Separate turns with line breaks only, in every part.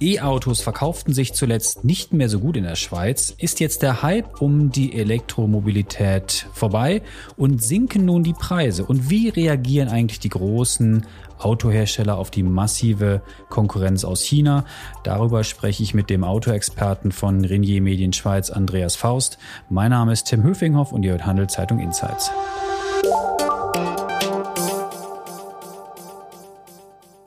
E-Autos verkauften sich zuletzt nicht mehr so gut in der Schweiz. Ist jetzt der Hype um die Elektromobilität vorbei und sinken nun die Preise? Und wie reagieren eigentlich die großen Autohersteller auf die massive Konkurrenz aus China? Darüber spreche ich mit dem Autoexperten von Renier Medien Schweiz, Andreas Faust. Mein Name ist Tim Höfinghoff und ihr hört Handelszeitung Insights.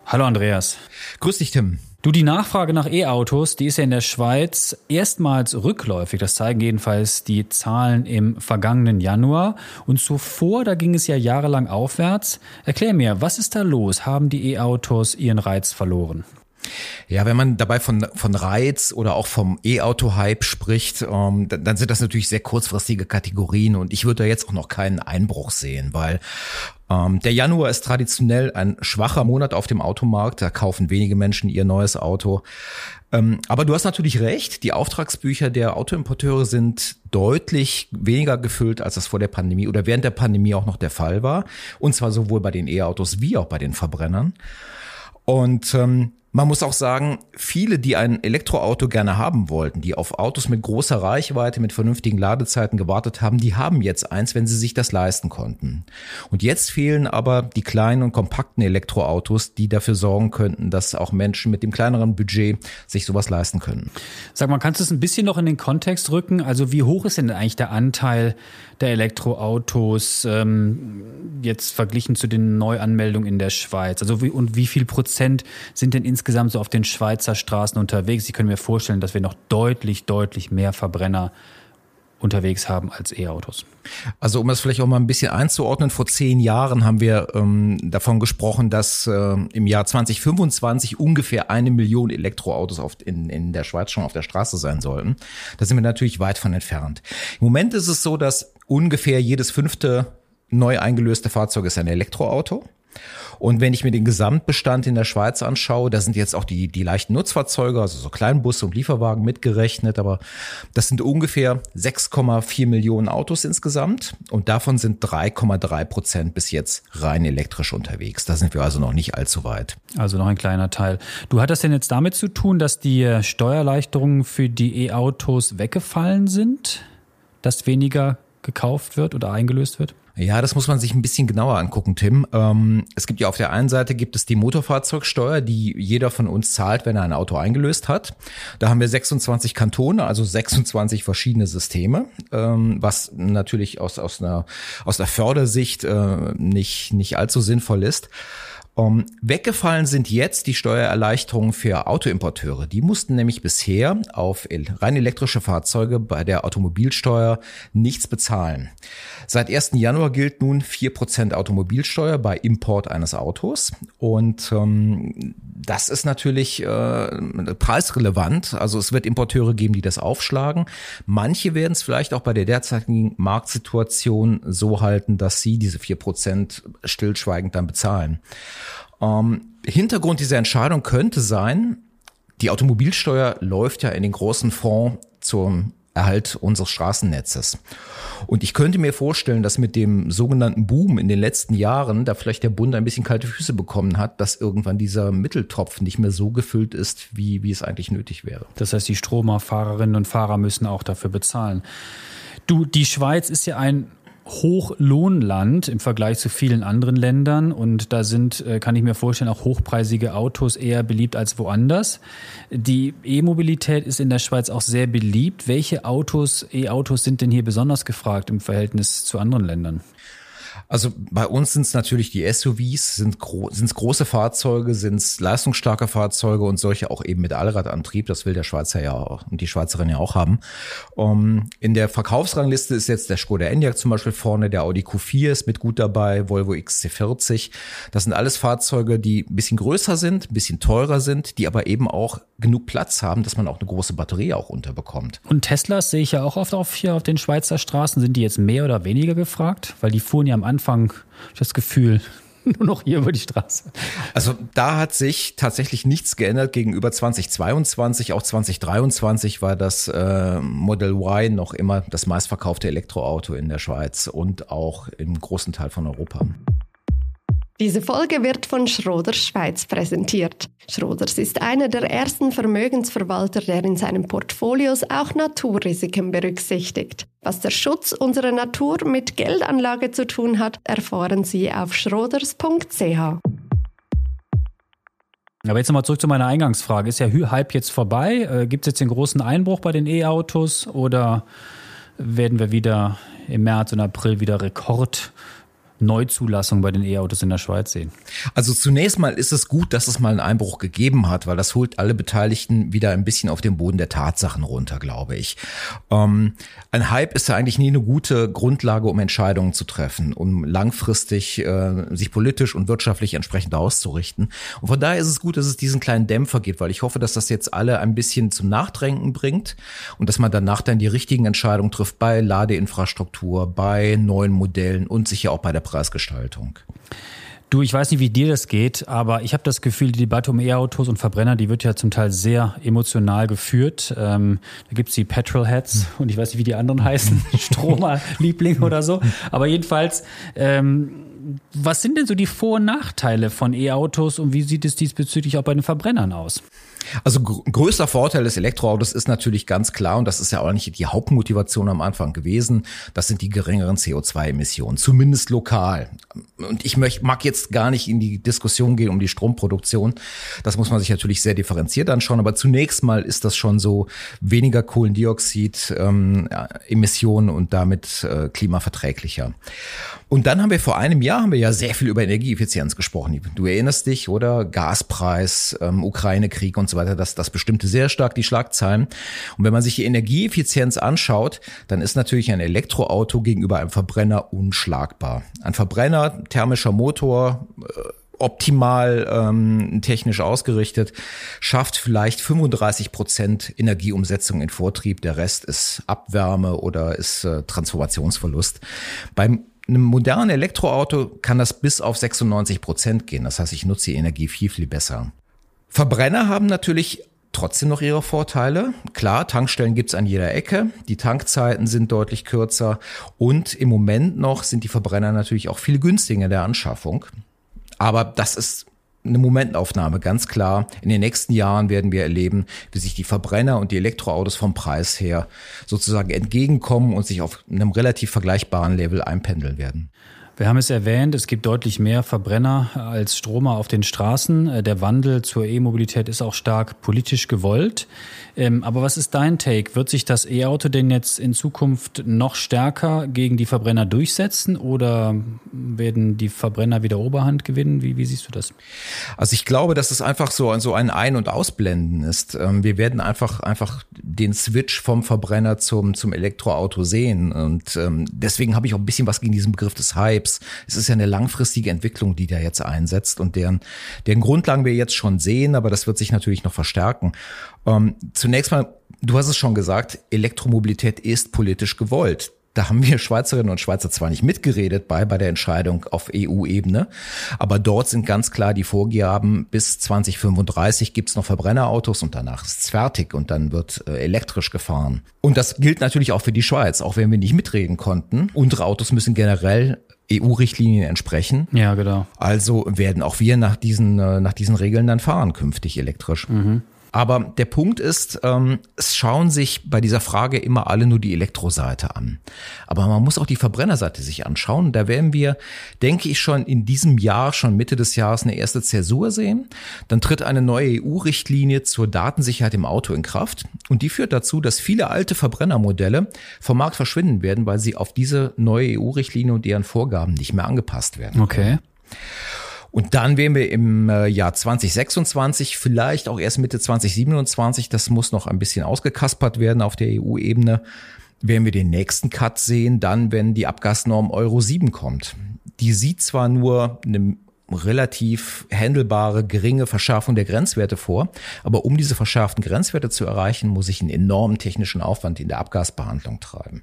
Hallo Andreas.
Grüß dich, Tim.
Du, die Nachfrage nach E-Autos, die ist ja in der Schweiz erstmals rückläufig. Das zeigen jedenfalls die Zahlen im vergangenen Januar. Und zuvor, da ging es ja jahrelang aufwärts. Erklär mir, was ist da los? Haben die E-Autos ihren Reiz verloren?
Ja, wenn man dabei von, von Reiz oder auch vom E-Auto-Hype spricht, ähm, dann, dann sind das natürlich sehr kurzfristige Kategorien und ich würde da jetzt auch noch keinen Einbruch sehen, weil ähm, der Januar ist traditionell ein schwacher Monat auf dem Automarkt. Da kaufen wenige Menschen ihr neues Auto. Ähm, aber du hast natürlich recht. Die Auftragsbücher der Autoimporteure sind deutlich weniger gefüllt, als das vor der Pandemie oder während der Pandemie auch noch der Fall war. Und zwar sowohl bei den E-Autos wie auch bei den Verbrennern. Und ähm, man muss auch sagen, viele, die ein Elektroauto gerne haben wollten, die auf Autos mit großer Reichweite, mit vernünftigen Ladezeiten gewartet haben, die haben jetzt eins, wenn sie sich das leisten konnten. Und jetzt fehlen aber die kleinen und kompakten Elektroautos, die dafür sorgen könnten, dass auch Menschen mit dem kleineren Budget sich sowas leisten können.
Sag mal, kannst du es ein bisschen noch in den Kontext rücken? Also wie hoch ist denn eigentlich der Anteil der Elektroautos ähm, jetzt verglichen zu den Neuanmeldungen in der Schweiz? Also wie, und wie viel Prozent sind denn insgesamt so auf den Schweizer Straßen unterwegs? Ich könnte mir vorstellen, dass wir noch deutlich, deutlich mehr Verbrenner unterwegs haben als E-Autos.
Also um das vielleicht auch mal ein bisschen einzuordnen, vor zehn Jahren haben wir ähm, davon gesprochen, dass äh, im Jahr 2025 ungefähr eine Million Elektroautos auf, in, in der Schweiz schon auf der Straße sein sollten. Da sind wir natürlich weit von entfernt. Im Moment ist es so, dass ungefähr jedes fünfte neu eingelöste Fahrzeug ist ein Elektroauto. Und wenn ich mir den Gesamtbestand in der Schweiz anschaue, da sind jetzt auch die, die leichten Nutzfahrzeuge, also so Kleinbusse und Lieferwagen mitgerechnet, aber das sind ungefähr 6,4 Millionen Autos insgesamt und davon sind 3,3 Prozent bis jetzt rein elektrisch unterwegs. Da sind wir also noch nicht allzu weit.
Also noch ein kleiner Teil. Du hattest denn jetzt damit zu tun, dass die Steuererleichterungen für die E-Autos weggefallen sind? Dass weniger gekauft wird oder eingelöst wird?
Ja, das muss man sich ein bisschen genauer angucken, Tim. Ähm, es gibt ja auf der einen Seite gibt es die Motorfahrzeugsteuer, die jeder von uns zahlt, wenn er ein Auto eingelöst hat. Da haben wir 26 Kantone, also 26 verschiedene Systeme, ähm, was natürlich aus, aus, einer, aus einer Fördersicht äh, nicht, nicht allzu sinnvoll ist. Um, weggefallen sind jetzt die Steuererleichterungen für Autoimporteure. Die mussten nämlich bisher auf rein elektrische Fahrzeuge bei der Automobilsteuer nichts bezahlen. Seit 1. Januar gilt nun 4% Automobilsteuer bei Import eines Autos. Und ähm, das ist natürlich äh, preisrelevant. Also es wird Importeure geben, die das aufschlagen. Manche werden es vielleicht auch bei der derzeitigen Marktsituation so halten, dass sie diese 4% stillschweigend dann bezahlen. Ähm, Hintergrund dieser Entscheidung könnte sein, die Automobilsteuer läuft ja in den großen Fonds zum Erhalt unseres Straßennetzes. Und ich könnte mir vorstellen, dass mit dem sogenannten Boom in den letzten Jahren da vielleicht der Bund ein bisschen kalte Füße bekommen hat, dass irgendwann dieser Mitteltopf nicht mehr so gefüllt ist, wie, wie es eigentlich nötig wäre.
Das heißt, die Stromerfahrerinnen und Fahrer müssen auch dafür bezahlen. Du, die Schweiz ist ja ein Hochlohnland im Vergleich zu vielen anderen Ländern und da sind, äh, kann ich mir vorstellen, auch hochpreisige Autos eher beliebt als woanders. Die E-Mobilität ist in der Schweiz auch sehr beliebt. Welche Autos, E-Autos sind denn hier besonders gefragt im Verhältnis zu anderen Ländern?
Also bei uns sind es natürlich die SUVs, sind gro es große Fahrzeuge, sind es leistungsstarke Fahrzeuge und solche auch eben mit Allradantrieb. Das will der Schweizer ja auch und die Schweizerin ja auch haben. Um, in der Verkaufsrangliste ist jetzt der Skoda Enyaq zum Beispiel vorne, der Audi Q4 ist mit gut dabei, Volvo XC40. Das sind alles Fahrzeuge, die ein bisschen größer sind, ein bisschen teurer sind, die aber eben auch genug Platz haben, dass man auch eine große Batterie auch unterbekommt.
Und Teslas sehe ich ja auch oft auf hier auf den Schweizer Straßen. Sind die jetzt mehr oder weniger gefragt? Weil die fuhren ja am Anfang Anfang das Gefühl, nur noch hier über die Straße.
Also da hat sich tatsächlich nichts geändert gegenüber 2022. Auch 2023 war das äh, Model Y noch immer das meistverkaufte Elektroauto in der Schweiz und auch im großen Teil von Europa.
Diese Folge wird von Schroders Schweiz präsentiert. Schroders ist einer der ersten Vermögensverwalter, der in seinen Portfolios auch Naturrisiken berücksichtigt. Was der Schutz unserer Natur mit Geldanlage zu tun hat, erfahren Sie auf schroders.ch.
Aber jetzt nochmal zurück zu meiner Eingangsfrage. Ist der Hype jetzt vorbei? Äh, Gibt es jetzt den großen Einbruch bei den E-Autos oder werden wir wieder im März und April wieder Rekord Neuzulassung bei den E-Autos in der Schweiz sehen?
Also zunächst mal ist es gut, dass es mal einen Einbruch gegeben hat, weil das holt alle Beteiligten wieder ein bisschen auf den Boden der Tatsachen runter, glaube ich. Ähm, ein Hype ist ja eigentlich nie eine gute Grundlage, um Entscheidungen zu treffen, um langfristig äh, sich politisch und wirtschaftlich entsprechend auszurichten. Und von daher ist es gut, dass es diesen kleinen Dämpfer gibt, weil ich hoffe, dass das jetzt alle ein bisschen zum Nachdenken bringt und dass man danach dann die richtigen Entscheidungen trifft bei Ladeinfrastruktur, bei neuen Modellen und sicher auch bei der Preisgestaltung.
Du, ich weiß nicht, wie dir das geht, aber ich habe das Gefühl, die Debatte um E-Autos und Verbrenner, die wird ja zum Teil sehr emotional geführt. Ähm, da gibt's die Petrolheads und ich weiß nicht, wie die anderen heißen, Stromer-Liebling oder so. Aber jedenfalls, ähm, was sind denn so die Vor- und Nachteile von E-Autos und wie sieht es diesbezüglich auch bei den Verbrennern aus?
Also gr größter Vorteil des Elektroautos ist natürlich ganz klar, und das ist ja auch nicht die Hauptmotivation am Anfang gewesen, das sind die geringeren CO2-Emissionen, zumindest lokal. Und ich möcht, mag jetzt gar nicht in die Diskussion gehen um die Stromproduktion. Das muss man sich natürlich sehr differenziert anschauen, aber zunächst mal ist das schon so weniger Kohlendioxid, ähm, und damit äh, klimaverträglicher. Und dann haben wir vor einem Jahr haben wir ja sehr viel über Energieeffizienz gesprochen. Du erinnerst dich, oder? Gaspreis, ähm, Ukraine-Krieg und so weiter. Das, das bestimmte sehr stark die Schlagzeilen. Und wenn man sich die Energieeffizienz anschaut, dann ist natürlich ein Elektroauto gegenüber einem Verbrenner unschlagbar. Ein Verbrenner, thermischer Motor, äh, optimal ähm, technisch ausgerichtet, schafft vielleicht 35 Prozent Energieumsetzung in Vortrieb. Der Rest ist Abwärme oder ist äh, Transformationsverlust. Beim einem modernen Elektroauto kann das bis auf 96 Prozent gehen. Das heißt, ich nutze die Energie viel, viel besser. Verbrenner haben natürlich trotzdem noch ihre Vorteile. Klar, Tankstellen gibt's an jeder Ecke. Die Tankzeiten sind deutlich kürzer. Und im Moment noch sind die Verbrenner natürlich auch viel günstiger in der Anschaffung. Aber das ist eine Momentaufnahme, ganz klar. In den nächsten Jahren werden wir erleben, wie sich die Verbrenner und die Elektroautos vom Preis her sozusagen entgegenkommen und sich auf einem relativ vergleichbaren Level einpendeln werden.
Wir haben es erwähnt, es gibt deutlich mehr Verbrenner als Stromer auf den Straßen. Der Wandel zur E-Mobilität ist auch stark politisch gewollt. Ähm, aber was ist dein Take? Wird sich das E-Auto denn jetzt in Zukunft noch stärker gegen die Verbrenner durchsetzen oder werden die Verbrenner wieder Oberhand gewinnen? Wie, wie siehst du das?
Also ich glaube, dass es einfach so, so ein Ein- und Ausblenden ist. Ähm, wir werden einfach, einfach den Switch vom Verbrenner zum, zum Elektroauto sehen. Und ähm, deswegen habe ich auch ein bisschen was gegen diesen Begriff des Hypes. Es ist ja eine langfristige Entwicklung, die da jetzt einsetzt und deren, deren Grundlagen wir jetzt schon sehen, aber das wird sich natürlich noch verstärken. Ähm, zunächst mal, du hast es schon gesagt, Elektromobilität ist politisch gewollt. Da haben wir Schweizerinnen und Schweizer zwar nicht mitgeredet bei, bei der Entscheidung auf EU-Ebene, aber dort sind ganz klar die Vorgaben, bis 2035 gibt's noch Verbrennerautos und danach ist es fertig und dann wird äh, elektrisch gefahren. Und das gilt natürlich auch für die Schweiz, auch wenn wir nicht mitreden konnten. Unsere Autos müssen generell EU-Richtlinien entsprechen.
Ja, genau.
Also werden auch wir nach diesen, äh, nach diesen Regeln dann fahren, künftig elektrisch. Mhm. Aber der Punkt ist, ähm, es schauen sich bei dieser Frage immer alle nur die Elektroseite an. Aber man muss auch die Verbrennerseite sich anschauen. Da werden wir, denke ich, schon in diesem Jahr, schon Mitte des Jahres, eine erste Zäsur sehen. Dann tritt eine neue EU-Richtlinie zur Datensicherheit im Auto in Kraft. Und die führt dazu, dass viele alte Verbrennermodelle vom Markt verschwinden werden, weil sie auf diese neue EU-Richtlinie und deren Vorgaben nicht mehr angepasst werden.
Okay.
Und dann werden wir im äh, Jahr 2026, vielleicht auch erst Mitte 2027, das muss noch ein bisschen ausgekaspert werden auf der EU-Ebene, werden wir den nächsten Cut sehen, dann, wenn die Abgasnorm Euro 7 kommt. Die sieht zwar nur eine relativ handelbare, geringe Verschärfung der Grenzwerte vor. Aber um diese verschärften Grenzwerte zu erreichen, muss ich einen enormen technischen Aufwand in der Abgasbehandlung treiben.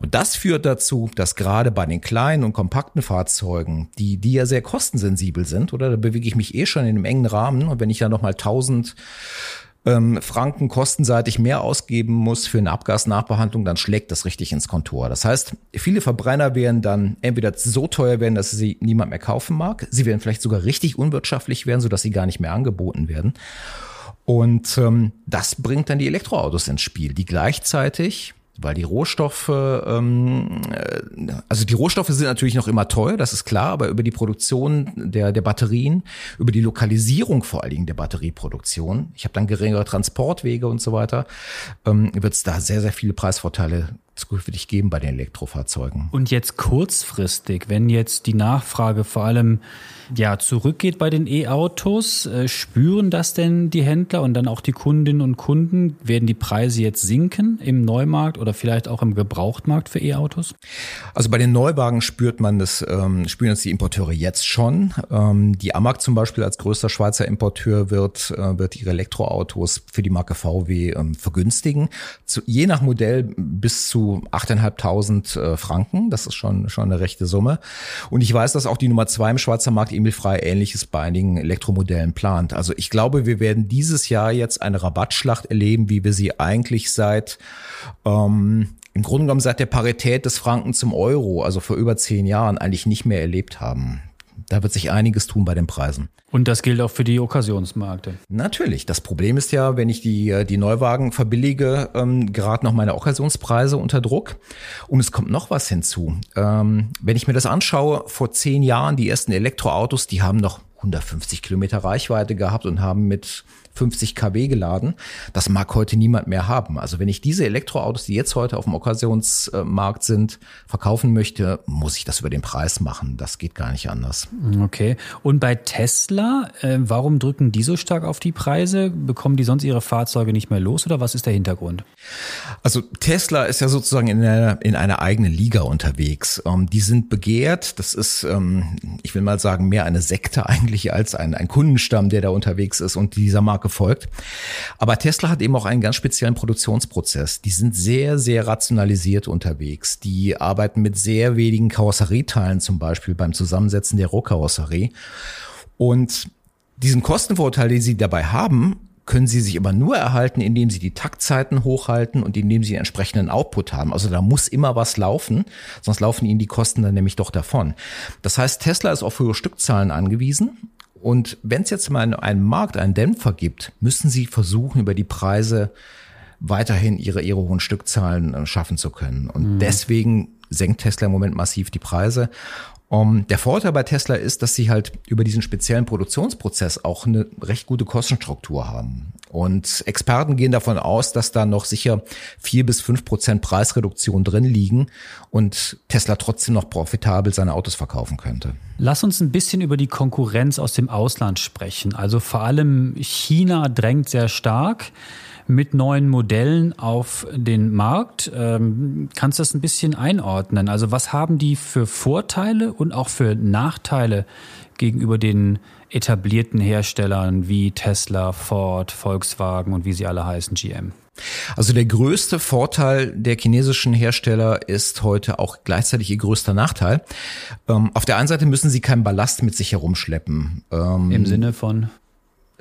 Und das führt dazu, dass gerade bei den kleinen und kompakten Fahrzeugen, die, die ja sehr kostensensibel sind, oder da bewege ich mich eh schon in einem engen Rahmen und wenn ich ja nochmal 1000 ähm, Franken kostenseitig mehr ausgeben muss für eine Abgasnachbehandlung, dann schlägt das richtig ins Kontor. Das heißt, viele Verbrenner werden dann entweder so teuer werden, dass sie niemand mehr kaufen mag. Sie werden vielleicht sogar richtig unwirtschaftlich werden, sodass sie gar nicht mehr angeboten werden. Und ähm, das bringt dann die Elektroautos ins Spiel, die gleichzeitig weil die Rohstoffe, ähm, äh, also die Rohstoffe sind natürlich noch immer teuer, das ist klar, aber über die Produktion der, der Batterien, über die Lokalisierung vor allen Dingen der Batterieproduktion, ich habe dann geringere Transportwege und so weiter, ähm, wird es da sehr, sehr viele Preisvorteile zukünftig geben bei den Elektrofahrzeugen.
Und jetzt kurzfristig, wenn jetzt die Nachfrage vor allem ja zurückgeht bei den E-Autos, äh, spüren das denn die Händler und dann auch die Kundinnen und Kunden? Werden die Preise jetzt sinken im Neumarkt oder vielleicht auch im Gebrauchtmarkt für E-Autos?
Also bei den Neuwagen spürt man das, ähm, spüren das die Importeure jetzt schon. Ähm, die Amag zum Beispiel als größter Schweizer Importeur wird, äh, wird ihre Elektroautos für die Marke VW ähm, vergünstigen. Zu, je nach Modell bis zu 8.500 äh, Franken. Das ist schon, schon eine rechte Summe. Und ich weiß, dass auch die Nummer zwei im Schweizer Markt, Emil Frei, ähnliches bei einigen Elektromodellen plant. Also ich glaube, wir werden dieses Jahr jetzt eine Rabattschlacht erleben, wie wir sie eigentlich seit ähm, im Grunde genommen seit der Parität des Franken zum Euro, also vor über zehn Jahren, eigentlich nicht mehr erlebt haben. Da wird sich einiges tun bei den Preisen.
Und das gilt auch für die Okkasionsmärkte.
Natürlich. Das Problem ist ja, wenn ich die, äh, die Neuwagen verbillige, ähm, gerade noch meine Okkasionspreise unter Druck. Und es kommt noch was hinzu. Ähm, wenn ich mir das anschaue, vor zehn Jahren, die ersten Elektroautos, die haben noch 150 Kilometer Reichweite gehabt und haben mit 50 kW geladen. Das mag heute niemand mehr haben. Also wenn ich diese Elektroautos, die jetzt heute auf dem Okkasionsmarkt sind, verkaufen möchte, muss ich das über den Preis machen. Das geht gar nicht anders.
Okay. Und bei Tesla, äh, warum drücken die so stark auf die Preise? Bekommen die sonst ihre Fahrzeuge nicht mehr los oder was ist der Hintergrund?
Also Tesla ist ja sozusagen in einer, in einer eigenen Liga unterwegs. Ähm, die sind begehrt. Das ist, ähm, ich will mal sagen, mehr eine Sekte eigentlich als ein, ein Kundenstamm, der da unterwegs ist und dieser Marke folgt. Aber Tesla hat eben auch einen ganz speziellen Produktionsprozess. Die sind sehr, sehr rationalisiert unterwegs. Die arbeiten mit sehr wenigen Karosserieteilen zum Beispiel beim Zusammensetzen der Rohkarosserie. Und diesen Kostenvorteil, den sie dabei haben, können sie sich aber nur erhalten, indem sie die Taktzeiten hochhalten und indem sie entsprechenden Output haben. Also da muss immer was laufen, sonst laufen ihnen die Kosten dann nämlich doch davon. Das heißt, Tesla ist auf hohe Stückzahlen angewiesen und wenn es jetzt mal in einem Markt einen Dämpfer gibt, müssen sie versuchen, über die Preise weiterhin ihre, ihre hohen Stückzahlen äh, schaffen zu können. Und mhm. deswegen senkt Tesla im Moment massiv die Preise. Um, der Vorteil bei Tesla ist, dass sie halt über diesen speziellen Produktionsprozess auch eine recht gute Kostenstruktur haben. Und Experten gehen davon aus, dass da noch sicher vier bis fünf Prozent Preisreduktion drin liegen und Tesla trotzdem noch profitabel seine Autos verkaufen könnte.
Lass uns ein bisschen über die Konkurrenz aus dem Ausland sprechen. Also vor allem China drängt sehr stark mit neuen Modellen auf den Markt. Ähm, kannst du das ein bisschen einordnen? Also was haben die für Vorteile und auch für Nachteile gegenüber den etablierten Herstellern wie Tesla, Ford, Volkswagen und wie sie alle heißen, GM?
Also der größte Vorteil der chinesischen Hersteller ist heute auch gleichzeitig ihr größter Nachteil. Ähm, auf der einen Seite müssen sie keinen Ballast mit sich herumschleppen.
Ähm, Im Sinne von?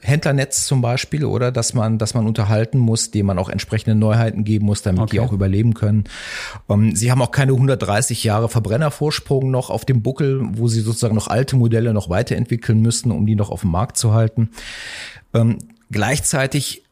Händlernetz zum Beispiel, oder dass man, dass man unterhalten muss, dem man auch entsprechende Neuheiten geben muss, damit okay. die auch überleben können. Um, ähm, sie haben auch keine 130 Jahre Verbrennervorsprung noch auf dem Buckel, wo sie sozusagen noch alte Modelle noch weiterentwickeln müssen, um die noch auf dem Markt zu halten. Um, ähm, gleichzeitig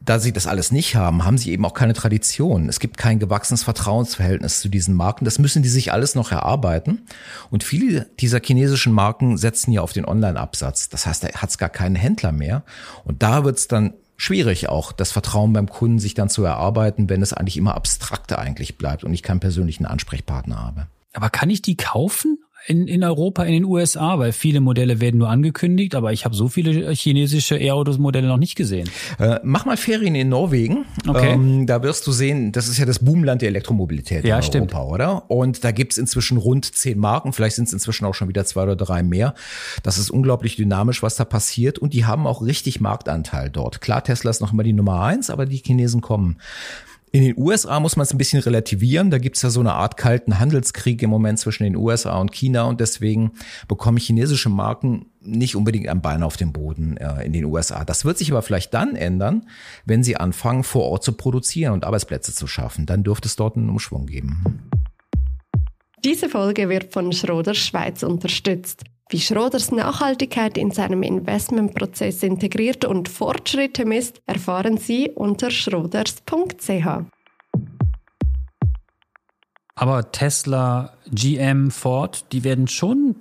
da sie das alles nicht haben, haben sie eben auch keine Tradition. Es gibt kein gewachsenes Vertrauensverhältnis zu diesen Marken. Das müssen die sich alles noch erarbeiten. Und viele dieser chinesischen Marken setzen ja auf den Online-Absatz. Das heißt, da hat es gar keinen Händler mehr. Und da wird es dann schwierig auch, das Vertrauen beim Kunden sich dann zu erarbeiten, wenn es eigentlich immer abstrakter eigentlich bleibt und ich keinen persönlichen Ansprechpartner habe.
Aber kann ich die kaufen? In, in Europa, in den USA, weil viele Modelle werden nur angekündigt, aber ich habe so viele chinesische E-Autos-Modelle noch nicht gesehen.
Äh, mach mal Ferien in Norwegen. Okay. Ähm, da wirst du sehen, das ist ja das Boomland der Elektromobilität
ja,
in
stimmt.
Europa, oder? Und da gibt's inzwischen rund zehn Marken, vielleicht sind es inzwischen auch schon wieder zwei oder drei mehr. Das ist unglaublich dynamisch, was da passiert und die haben auch richtig Marktanteil dort. Klar, Tesla ist noch immer die Nummer eins, aber die Chinesen kommen. In den USA muss man es ein bisschen relativieren. Da gibt es ja so eine Art kalten Handelskrieg im Moment zwischen den USA und China und deswegen bekommen chinesische Marken nicht unbedingt ein Bein auf dem Boden äh, in den USA. Das wird sich aber vielleicht dann ändern, wenn sie anfangen, vor Ort zu produzieren und Arbeitsplätze zu schaffen. Dann dürfte es dort einen Umschwung geben.
Diese Folge wird von Schroders Schweiz unterstützt. Wie Schroders Nachhaltigkeit in seinem Investmentprozess integriert und Fortschritte misst, erfahren Sie unter schroders.ch.
Aber Tesla, GM, Ford, die werden schon ein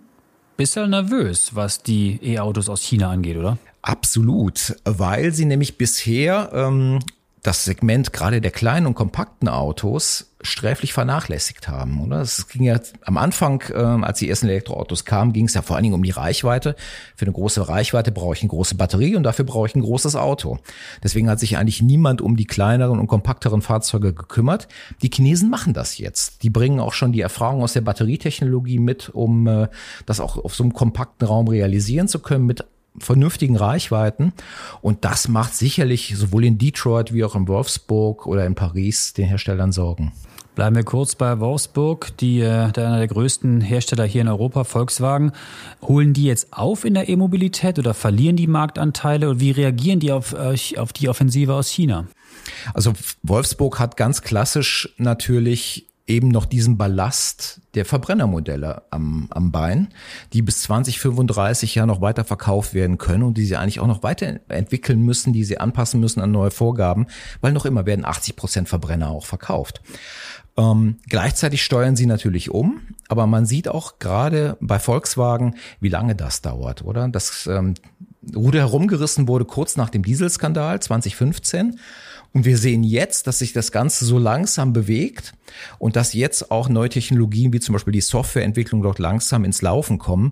bisschen nervös, was die E-Autos aus China angeht, oder?
Absolut, weil sie nämlich bisher ähm, das Segment gerade der kleinen und kompakten Autos sträflich vernachlässigt haben, oder? Es ging ja am Anfang, äh, als die ersten Elektroautos kamen, ging es ja vor allen Dingen um die Reichweite. Für eine große Reichweite brauche ich eine große Batterie und dafür brauche ich ein großes Auto. Deswegen hat sich eigentlich niemand um die kleineren und kompakteren Fahrzeuge gekümmert. Die Chinesen machen das jetzt. Die bringen auch schon die Erfahrung aus der Batterietechnologie mit, um äh, das auch auf so einem kompakten Raum realisieren zu können mit vernünftigen Reichweiten. Und das macht sicherlich sowohl in Detroit wie auch in Wolfsburg oder in Paris den Herstellern Sorgen.
Bleiben wir kurz bei Wolfsburg, die, äh, der einer der größten Hersteller hier in Europa, Volkswagen. Holen die jetzt auf in der E-Mobilität oder verlieren die Marktanteile? Und wie reagieren die auf, auf die Offensive aus China?
Also Wolfsburg hat ganz klassisch natürlich eben noch diesen Ballast der Verbrennermodelle am, am Bein, die bis 2035 ja noch weiter verkauft werden können und die sie eigentlich auch noch weiterentwickeln müssen, die sie anpassen müssen an neue Vorgaben, weil noch immer werden 80 Prozent Verbrenner auch verkauft. Ähm, gleichzeitig steuern sie natürlich um, aber man sieht auch gerade bei Volkswagen, wie lange das dauert, oder? Das ähm, Ruder herumgerissen wurde kurz nach dem Dieselskandal 2015 und wir sehen jetzt, dass sich das Ganze so langsam bewegt und dass jetzt auch neue Technologien wie zum Beispiel die Softwareentwicklung dort langsam ins Laufen kommen.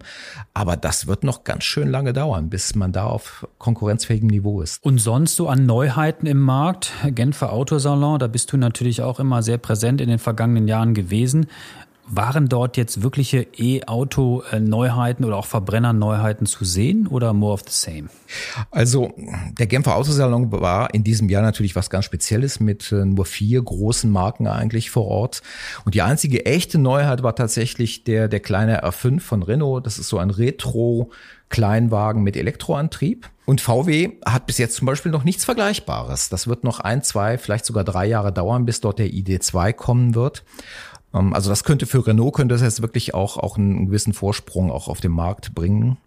Aber das wird noch ganz schön lange dauern, bis man da auf konkurrenzfähigem Niveau ist.
Und sonst so an Neuheiten im Markt? Genfer Autosalon, da bist du natürlich auch immer sehr präsent in den vergangenen Jahren gewesen. Waren dort jetzt wirkliche E-Auto-Neuheiten oder auch Verbrenner-Neuheiten zu sehen oder more of the same?
Also der Genfer Autosalon war in diesem Jahr natürlich was ganz Spezielles mit äh, nur vier großen Marken eigentlich vor Ort. Und die einzige echte Neuheit war tatsächlich der, der kleine R5 von Renault. Das ist so ein Retro- Kleinwagen mit Elektroantrieb. Und VW hat bis jetzt zum Beispiel noch nichts Vergleichbares. Das wird noch ein, zwei, vielleicht sogar drei Jahre dauern, bis dort der ID2 kommen wird. Ähm, also das könnte für Renault könnte das jetzt wirklich auch, auch einen gewissen Vorsprung auch auf dem Markt bringen.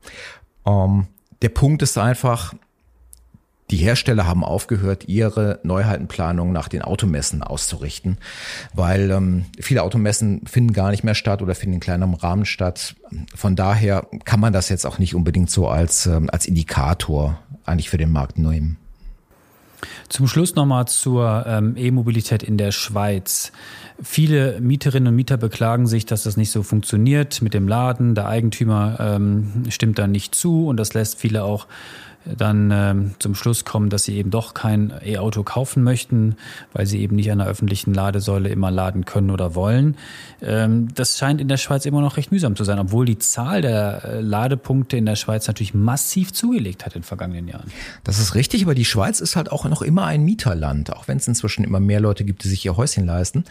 Ähm, der Punkt ist einfach, die Hersteller haben aufgehört, ihre Neuheitenplanung nach den Automessen auszurichten, weil ähm, viele Automessen finden gar nicht mehr statt oder finden in kleinerem Rahmen statt. Von daher kann man das jetzt auch nicht unbedingt so als, ähm, als Indikator eigentlich für den Markt nehmen.
Zum Schluss nochmal zur ähm, E-Mobilität in der Schweiz. Viele Mieterinnen und Mieter beklagen sich, dass das nicht so funktioniert mit dem Laden. Der Eigentümer ähm, stimmt da nicht zu und das lässt viele auch dann ähm, zum Schluss kommen, dass sie eben doch kein E-Auto kaufen möchten, weil sie eben nicht an der öffentlichen Ladesäule immer laden können oder wollen. Ähm, das scheint in der Schweiz immer noch recht mühsam zu sein, obwohl die Zahl der äh, Ladepunkte in der Schweiz natürlich massiv zugelegt hat in den vergangenen Jahren.
Das ist richtig, aber die Schweiz ist halt auch noch immer ein Mieterland, auch wenn es inzwischen immer mehr Leute gibt, die sich ihr Häuschen leisten.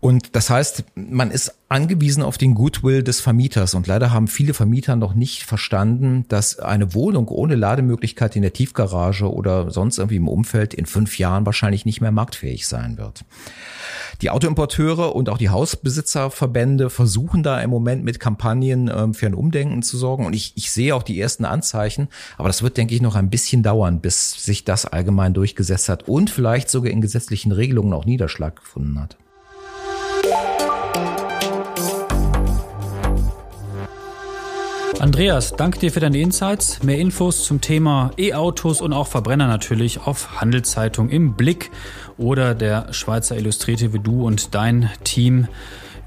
Und das heißt, man ist angewiesen auf den Goodwill des Vermieters. Und leider haben viele Vermieter noch nicht verstanden, dass eine Wohnung ohne Lademöglichkeit in der Tiefgarage oder sonst irgendwie im Umfeld in fünf Jahren wahrscheinlich nicht mehr marktfähig sein wird. Die Autoimporteure und auch die Hausbesitzerverbände versuchen da im Moment mit Kampagnen ähm, für ein Umdenken zu sorgen. Und ich, ich sehe auch die ersten Anzeichen. Aber das wird, denke ich, noch ein bisschen dauern, bis sich das allgemein durchgesetzt hat und vielleicht sogar in gesetzlichen Regelungen auch Niederschlag gefunden hat.
Andreas, danke dir für deine Insights. Mehr Infos zum Thema E-Autos und auch Verbrenner natürlich auf Handelszeitung im Blick oder der Schweizer Illustrierte wie du und dein Team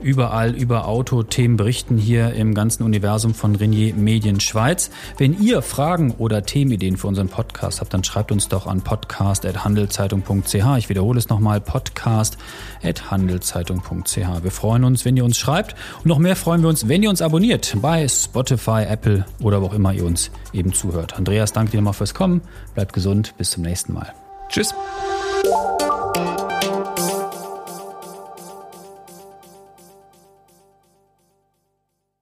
überall über Autothemen berichten hier im ganzen Universum von Renier Medien Schweiz. Wenn ihr Fragen oder Themenideen für unseren Podcast habt, dann schreibt uns doch an podcast.handelszeitung.ch. Ich wiederhole es nochmal, podcast.handelszeitung.ch. Wir freuen uns, wenn ihr uns schreibt und noch mehr freuen wir uns, wenn ihr uns abonniert bei Spotify, Apple oder wo auch immer ihr uns eben zuhört. Andreas, danke dir nochmal fürs Kommen. Bleibt gesund. Bis zum nächsten Mal.
Tschüss.